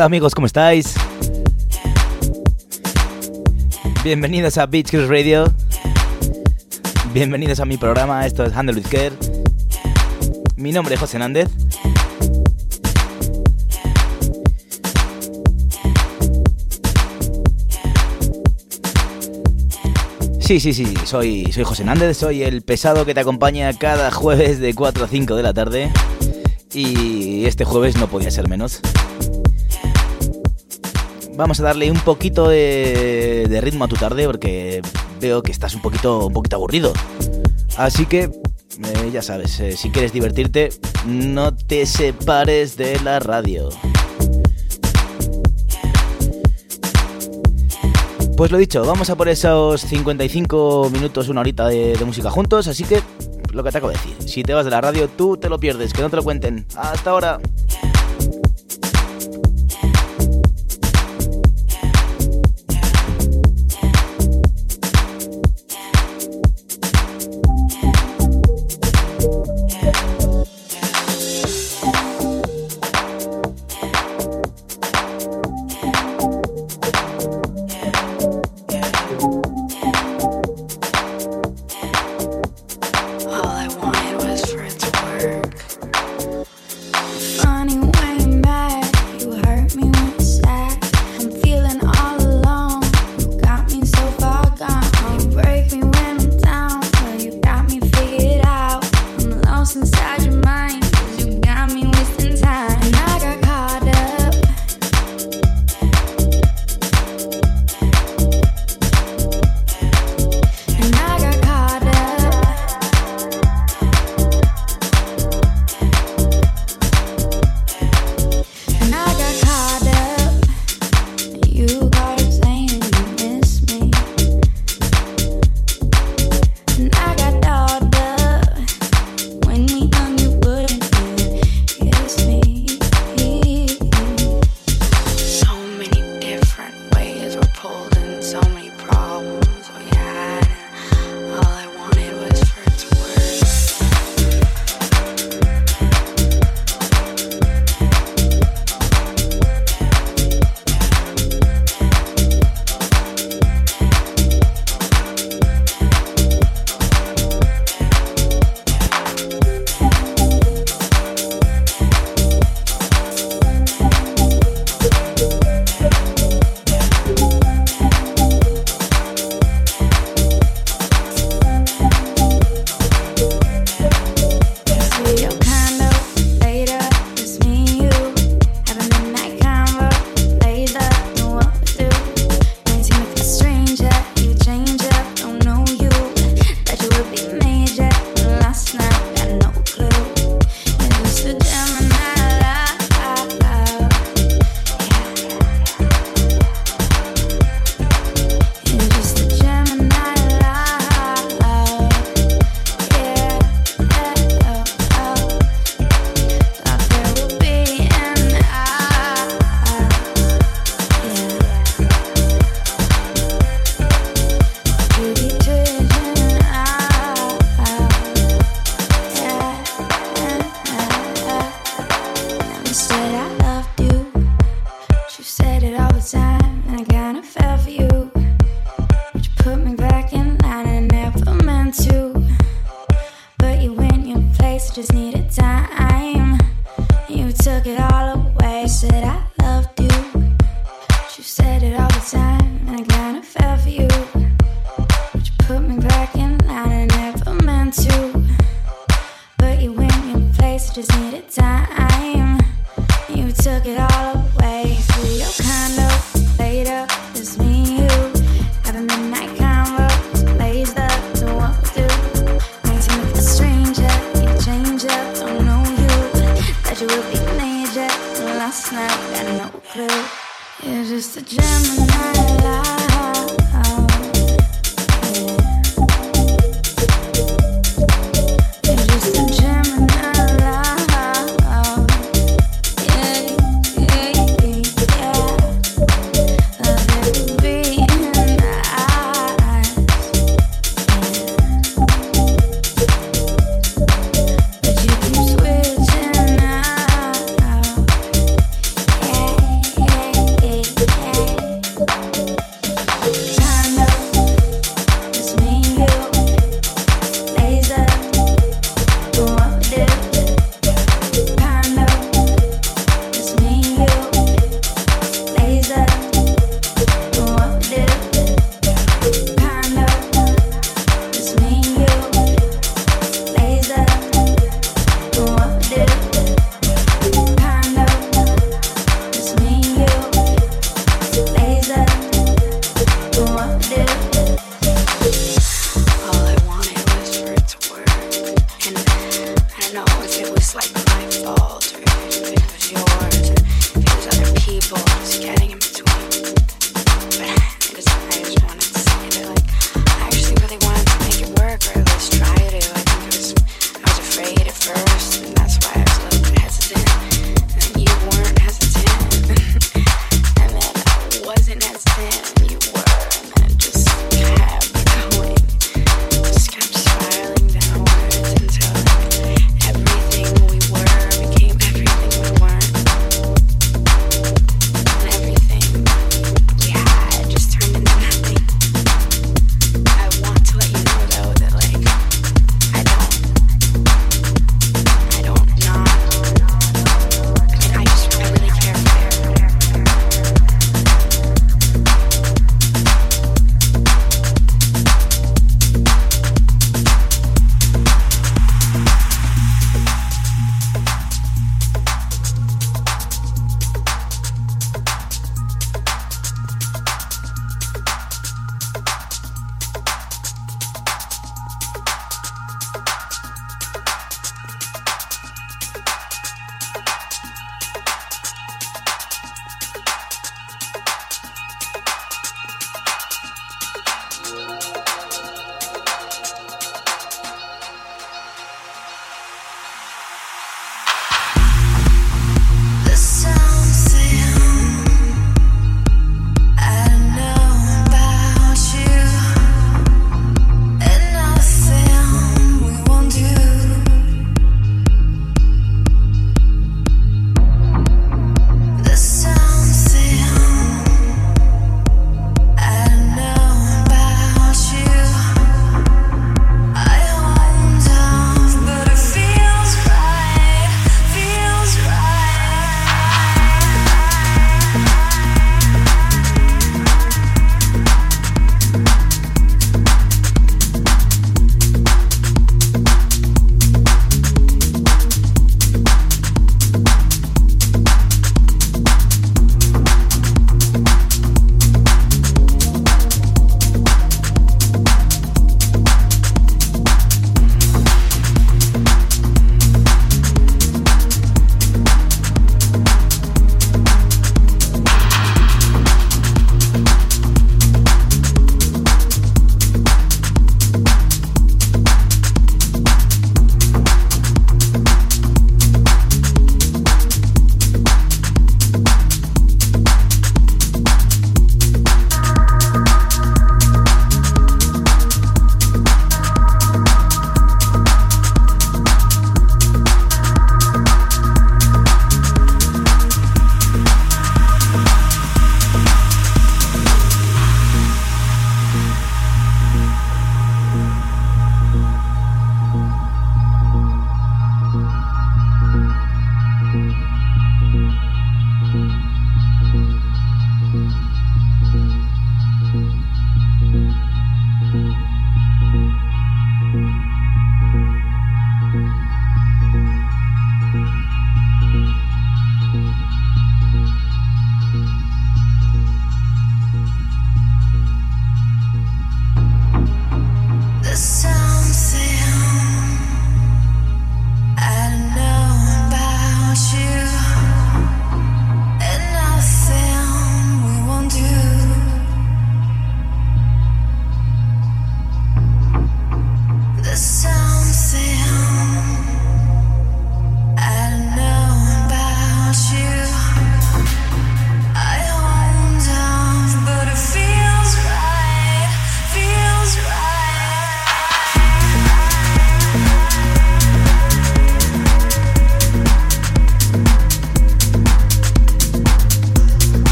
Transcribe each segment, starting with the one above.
Hola, amigos, ¿cómo estáis? Bienvenidos a Beach Cruise Radio. Bienvenidos a mi programa, esto es Handle with Care. Mi nombre es José Nández. Sí, sí, sí, soy, soy José Nández, soy el pesado que te acompaña cada jueves de 4 a 5 de la tarde. Y este jueves no podía ser menos. Vamos a darle un poquito de, ritmo a tu tarde porque veo que estás un poquito, un poquito aburrido. Así que, eh, ya sabes, eh, si quieres divertirte, no te separes de la radio. Pues lo dicho, vamos a por esos 55 minutos, una horita de música juntos, así que lo que te acabo de decir, si te vas de la radio tú te lo pierdes, que no te lo cuenten. Hasta ahora.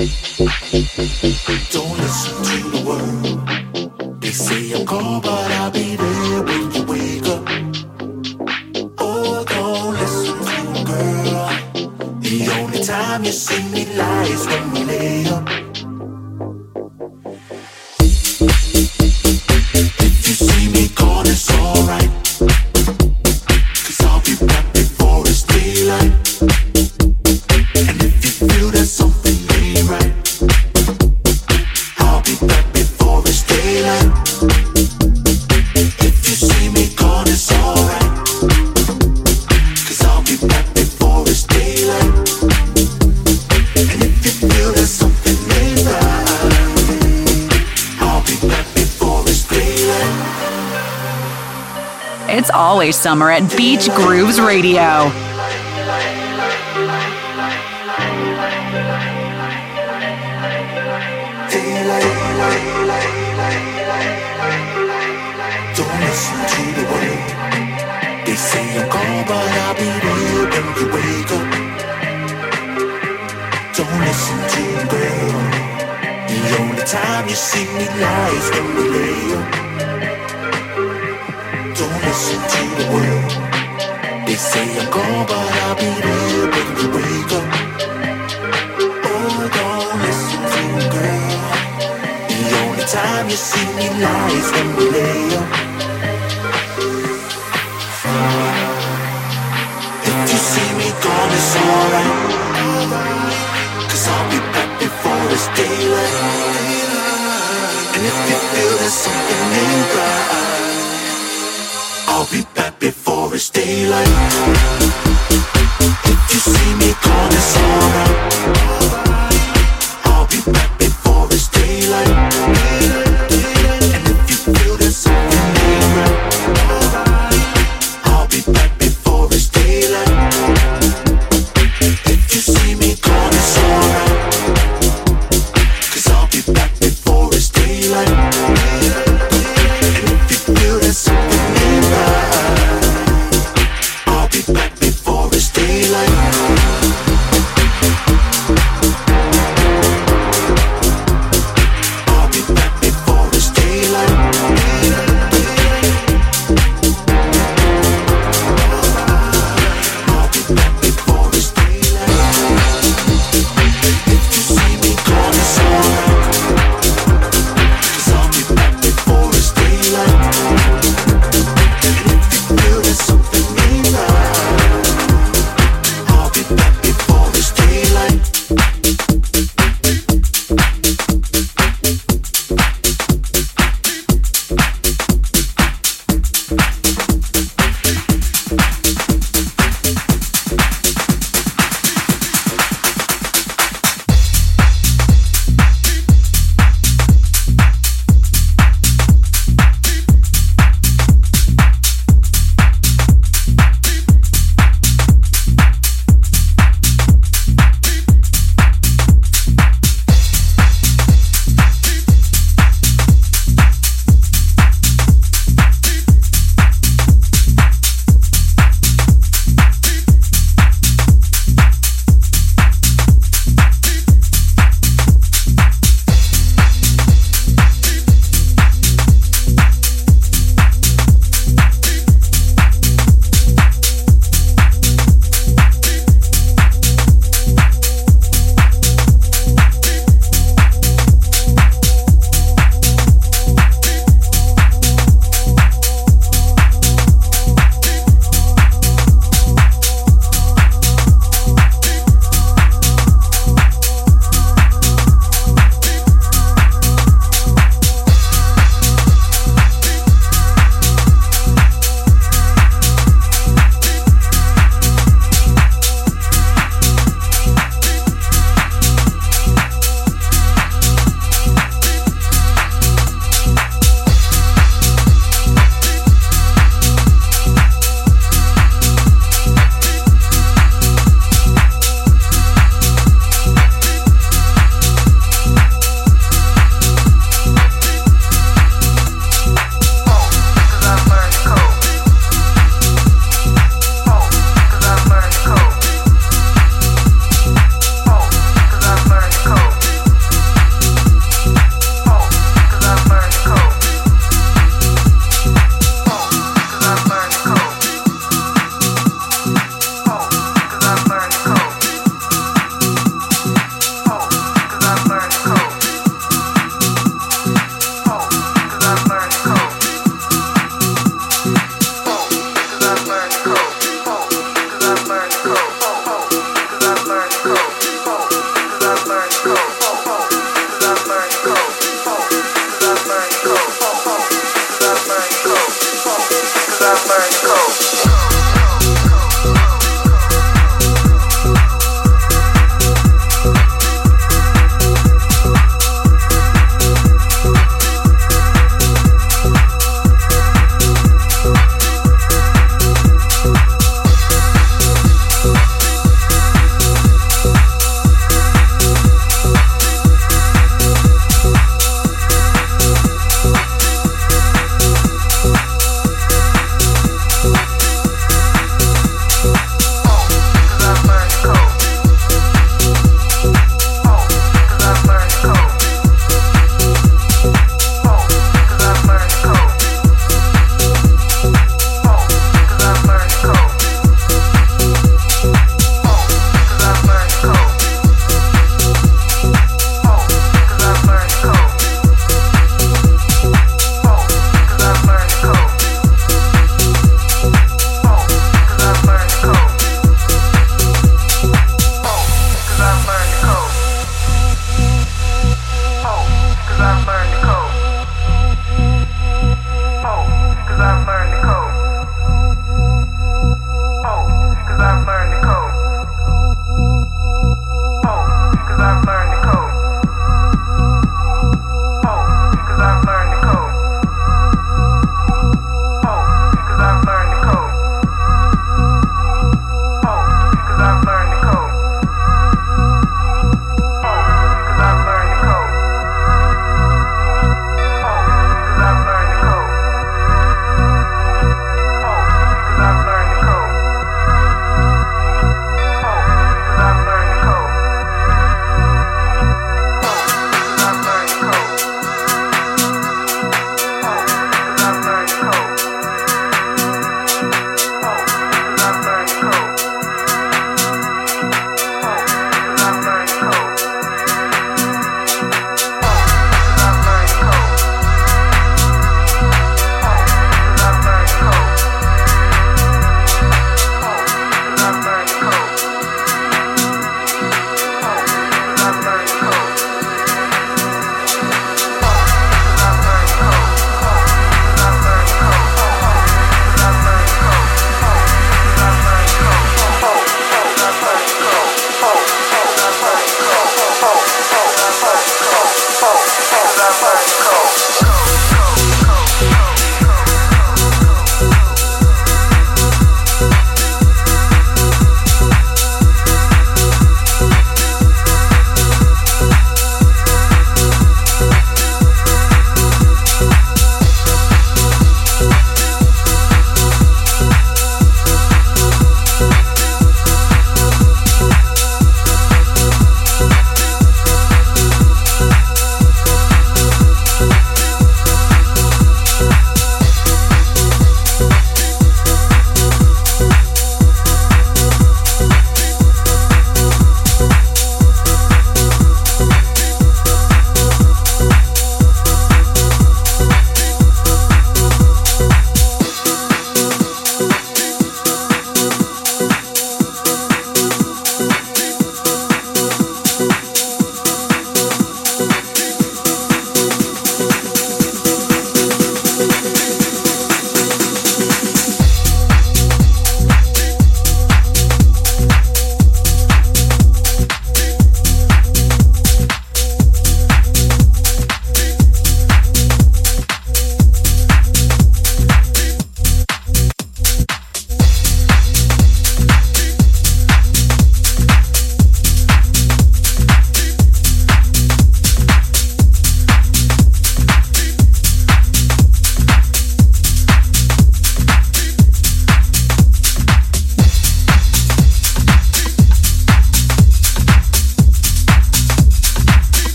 Don't listen to summer at Beach Grooves Radio. it's daylight. If you see me, call this on summer.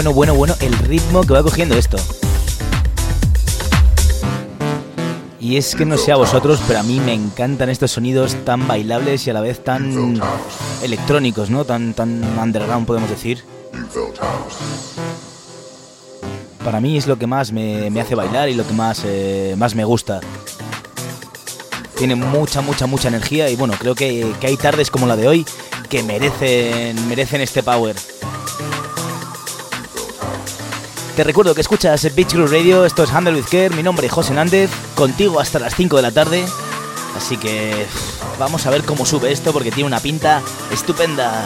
Bueno, bueno, bueno, el ritmo que va cogiendo esto. Y es que no sé a vosotros, pero a mí me encantan estos sonidos tan bailables y a la vez tan electrónicos, ¿no? Tan, tan underground, podemos decir. Para mí es lo que más me, hace bailar y lo que más, eh, más me gusta. Tiene mucha, mucha, mucha energía y bueno, creo que, que hay tardes como la de hoy que merecen, merecen este power. Te recuerdo que escuchas Beach Crew Radio, esto es Handle with mi nombre es José Nández, contigo hasta las 5 de la tarde. Así que vamos a ver cómo sube esto porque tiene una pinta estupenda.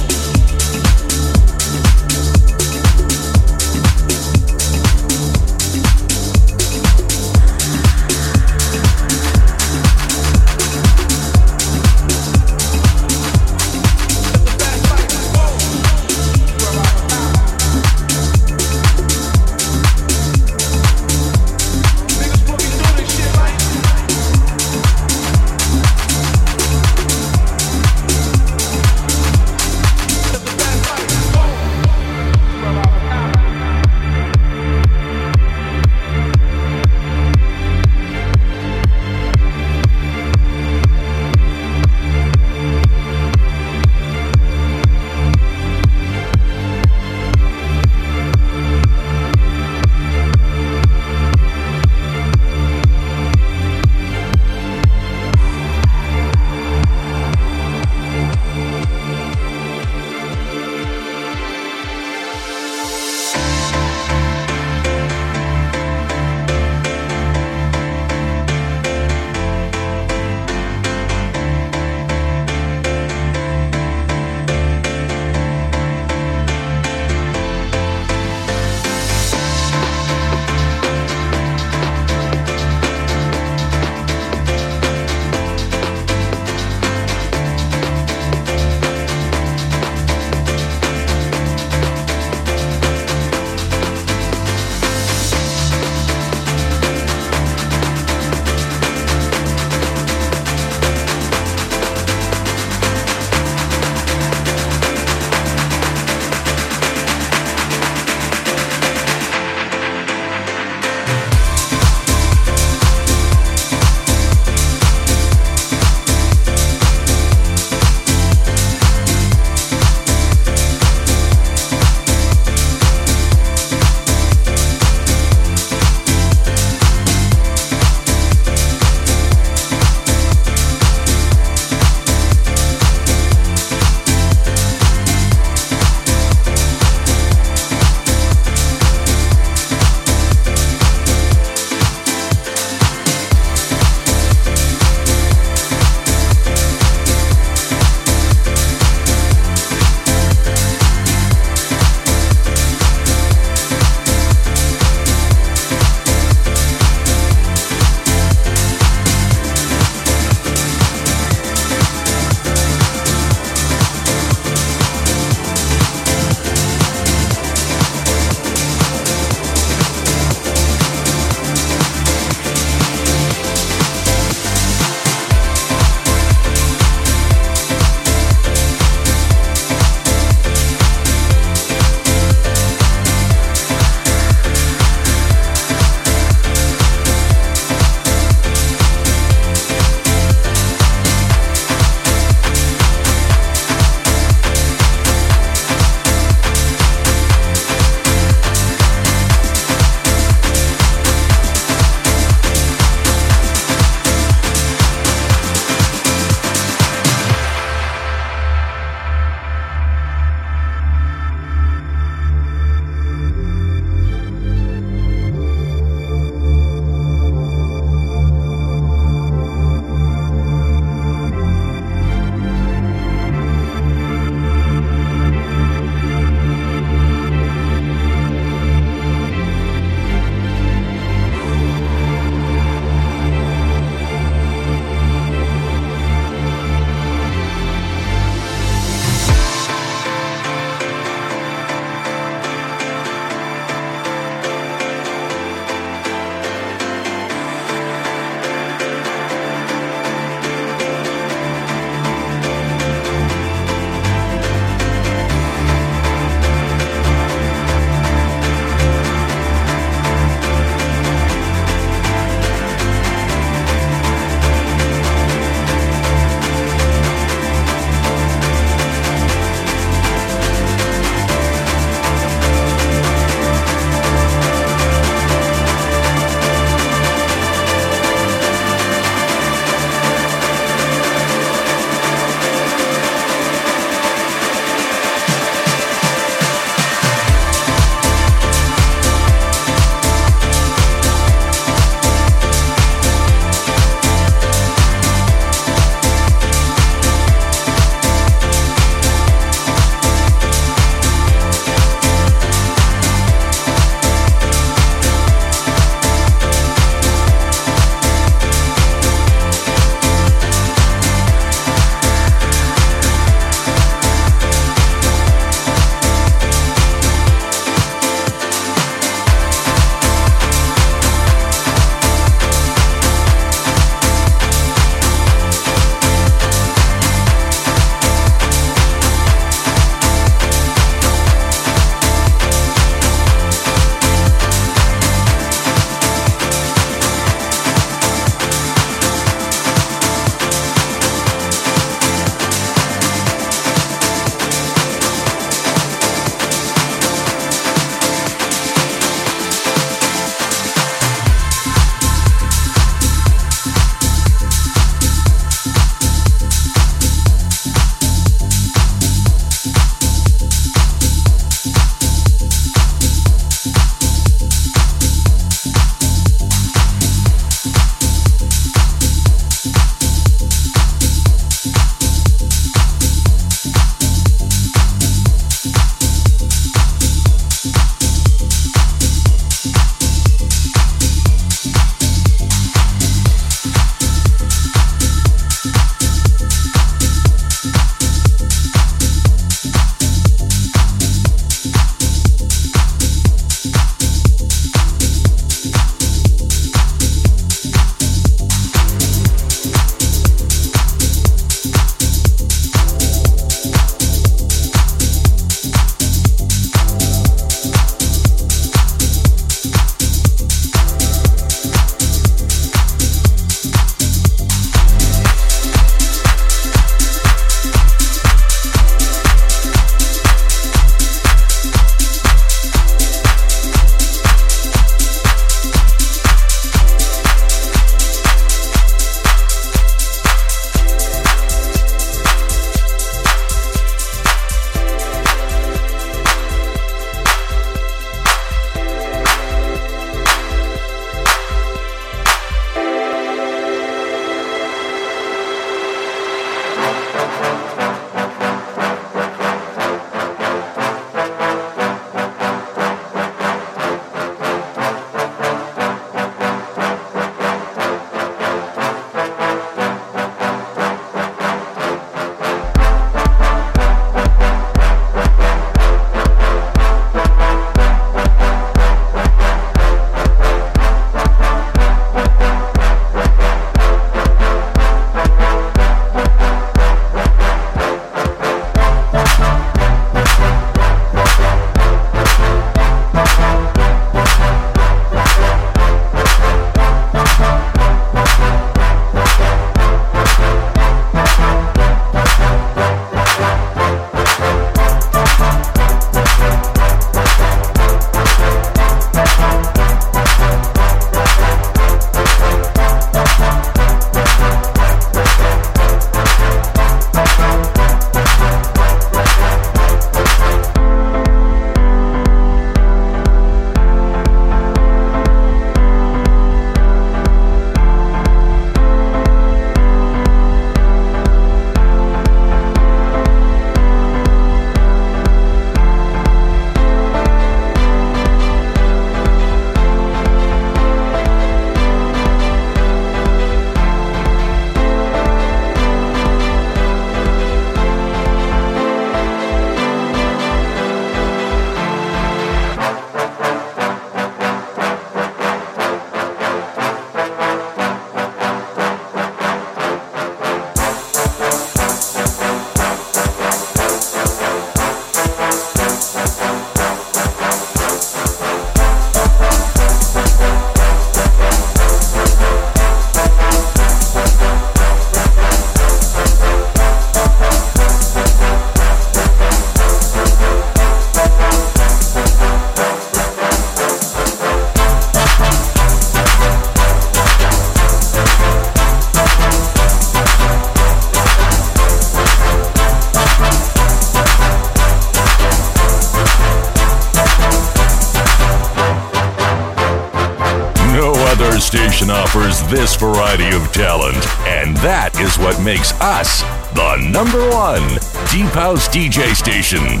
Other station offers this variety of talent, and that is what makes us the number one Deep House DJ station,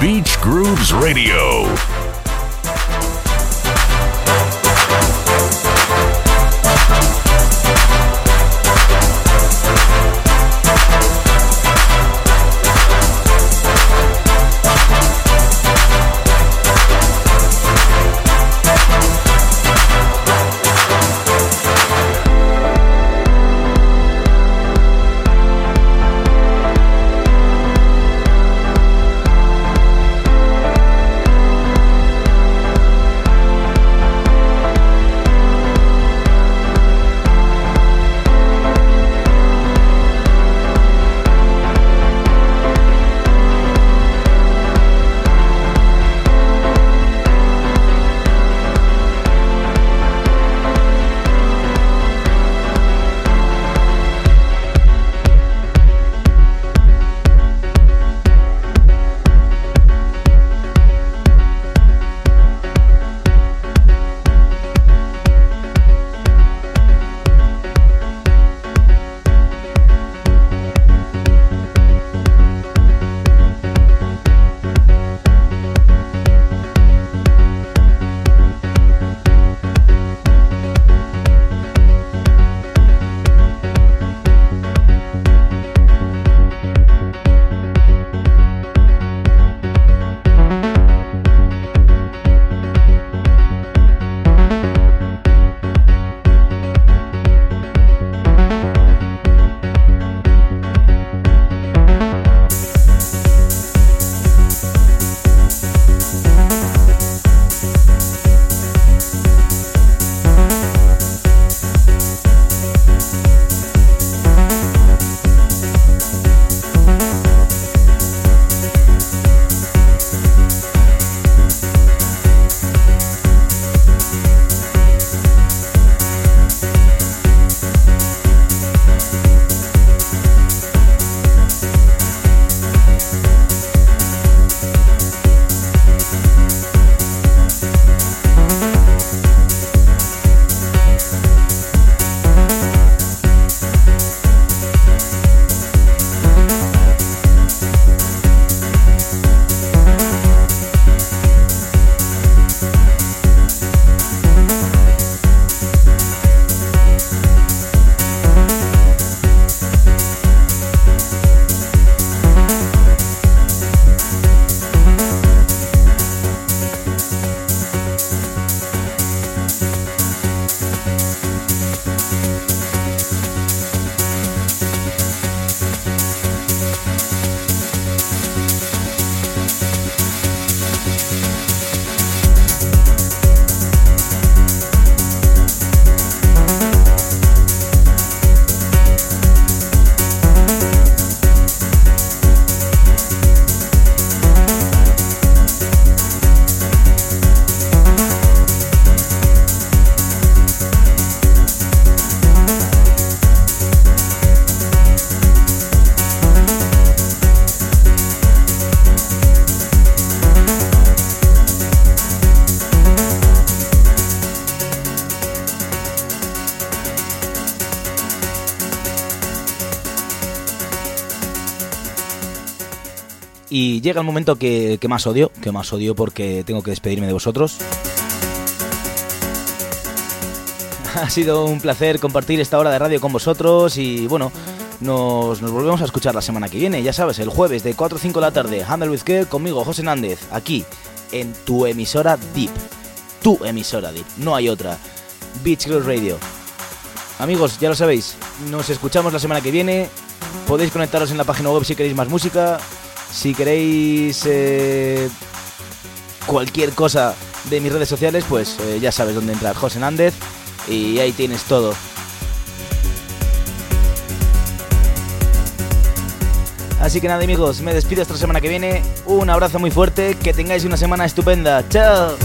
Beach Grooves Radio. Y llega el momento que, más odio, que más odio porque tengo que despedirme de vosotros. Ha sido un placer compartir esta hora de radio con vosotros y bueno, nos, nos volvemos a escuchar la semana que viene, ya sabes, el jueves de 4 o 5 de la tarde, Handle with Care conmigo, José Nández, aquí, en tu emisora Deep. Tu emisora Deep, no hay otra. Beach Girls Radio. Amigos, ya lo sabéis, nos escuchamos la semana que viene. Podéis conectaros en la página web si queréis más música. Si queréis eh, cualquier cosa de mis redes sociales, pues eh, ya sabes dónde entrar, José Nández. Y ahí tienes todo. Así que nada amigos, me despido esta semana que viene. Un abrazo muy fuerte, que tengáis una semana estupenda. ¡Chao!